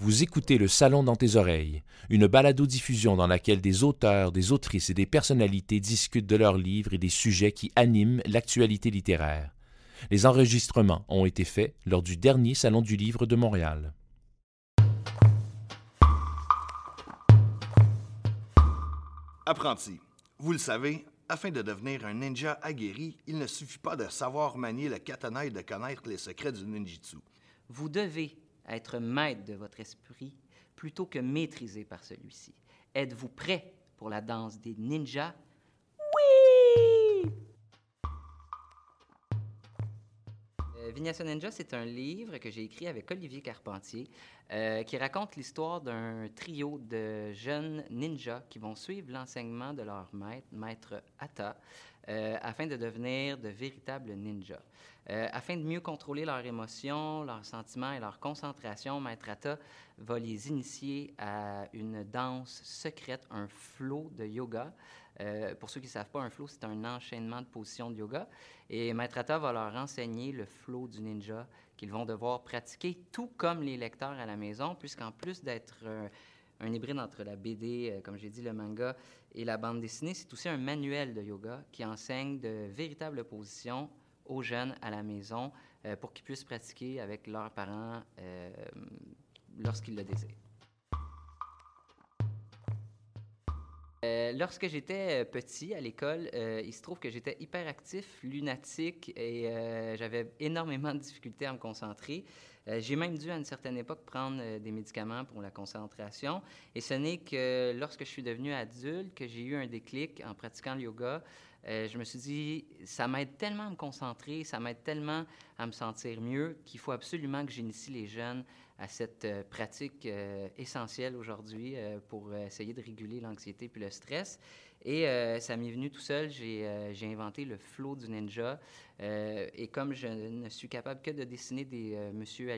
Vous écoutez Le Salon dans tes oreilles, une balado-diffusion dans laquelle des auteurs, des autrices et des personnalités discutent de leurs livres et des sujets qui animent l'actualité littéraire. Les enregistrements ont été faits lors du dernier Salon du Livre de Montréal. Apprenti, vous le savez, afin de devenir un ninja aguerri, il ne suffit pas de savoir manier le katana et de connaître les secrets du ninjutsu. Vous devez être maître de votre esprit plutôt que maîtrisé par celui-ci. Êtes-vous prêt pour la danse des ninjas? Oui! Euh, Ninja, c'est un livre que j'ai écrit avec Olivier Carpentier euh, qui raconte l'histoire d'un trio de jeunes ninjas qui vont suivre l'enseignement de leur maître, maître Atta, euh, afin de devenir de véritables ninjas. Euh, afin de mieux contrôler leurs émotions, leurs sentiments et leur concentration, Maître Atta va les initier à une danse secrète, un flow de yoga. Euh, pour ceux qui ne savent pas, un flow, c'est un enchaînement de positions de yoga. Et Maître Atta va leur enseigner le flow du ninja qu'ils vont devoir pratiquer, tout comme les lecteurs à la maison, puisqu'en plus d'être un hybride entre la BD, comme j'ai dit, le manga et la bande dessinée, c'est aussi un manuel de yoga qui enseigne de véritables positions aux jeunes à la maison euh, pour qu'ils puissent pratiquer avec leurs parents euh, lorsqu'ils le désirent. Euh, lorsque j'étais petit à l'école, il se trouve que j'étais hyperactif, lunatique et j'avais énormément de difficultés à me concentrer. J'ai même dû à une certaine époque prendre des médicaments pour la concentration. Et ce n'est que lorsque je suis devenu adulte que j'ai eu un déclic en pratiquant le yoga. Euh, je me suis dit, ça m'aide tellement à me concentrer, ça m'aide tellement à me sentir mieux qu'il faut absolument que j'initie les jeunes à cette euh, pratique euh, essentielle aujourd'hui pour essayer de réguler l'anxiété puis le stress. Et ça m'est venu tout seul, j'ai inventé le flow du ninja. et comme je ne suis capable que de dessiner des Monsieur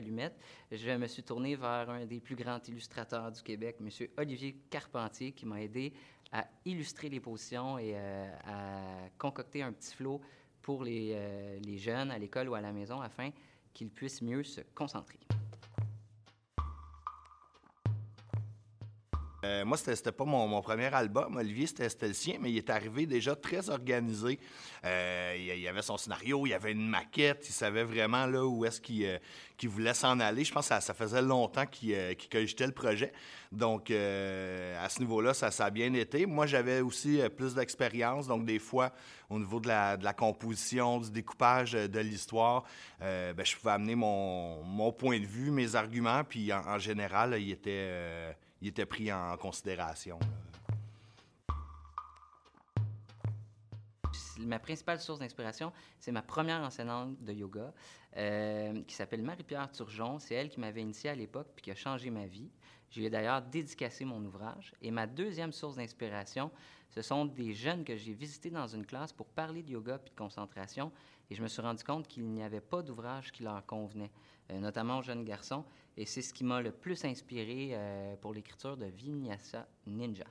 Je me suis tourné vers un des plus grands illustrateurs du Québec, Monsieur Olivier Carpentier, qui m'a aidé à illustrer les positions et euh, à concocter un petit flow pour euh, les jeunes à l'école ou à la maison afin qu'ils puissent mieux se concentrer. Euh, moi, c'était pas mon, premier album. Olivier, c'était le sien, mais il est arrivé déjà très organisé. Euh, il, avait son scénario, il y avait une maquette, il savait vraiment là où est-ce qu'il euh, voulait s'en aller. Je pense que ça, faisait longtemps qu'il cogitait le projet. Donc, à ce niveau-là, ça, a bien été. Moi, j'avais aussi plus d'expérience. Donc, des fois, au niveau de la, composition, du découpage de l'histoire, ben, je pouvais amener mon, point de vue, mes arguments. Puis, en général, il était il était pris en considération. Ma principale source d'inspiration, c'est ma première enseignante de yoga, euh, qui s'appelle Marie-Pierre Turgeon. C'est elle qui m'avait initié à l'époque puis qui a changé ma vie. J'ai d'ailleurs dédicacé mon ouvrage. Et ma deuxième source d'inspiration, ce sont des jeunes que j'ai visités dans une classe pour parler de yoga puis de concentration. Et je me suis rendu compte qu'il n'y avait pas d'ouvrage qui leur convenait, euh, notamment aux jeunes garçons. Et c'est ce qui m'a le plus inspiré euh, pour l'écriture de Vinyasa Ninja.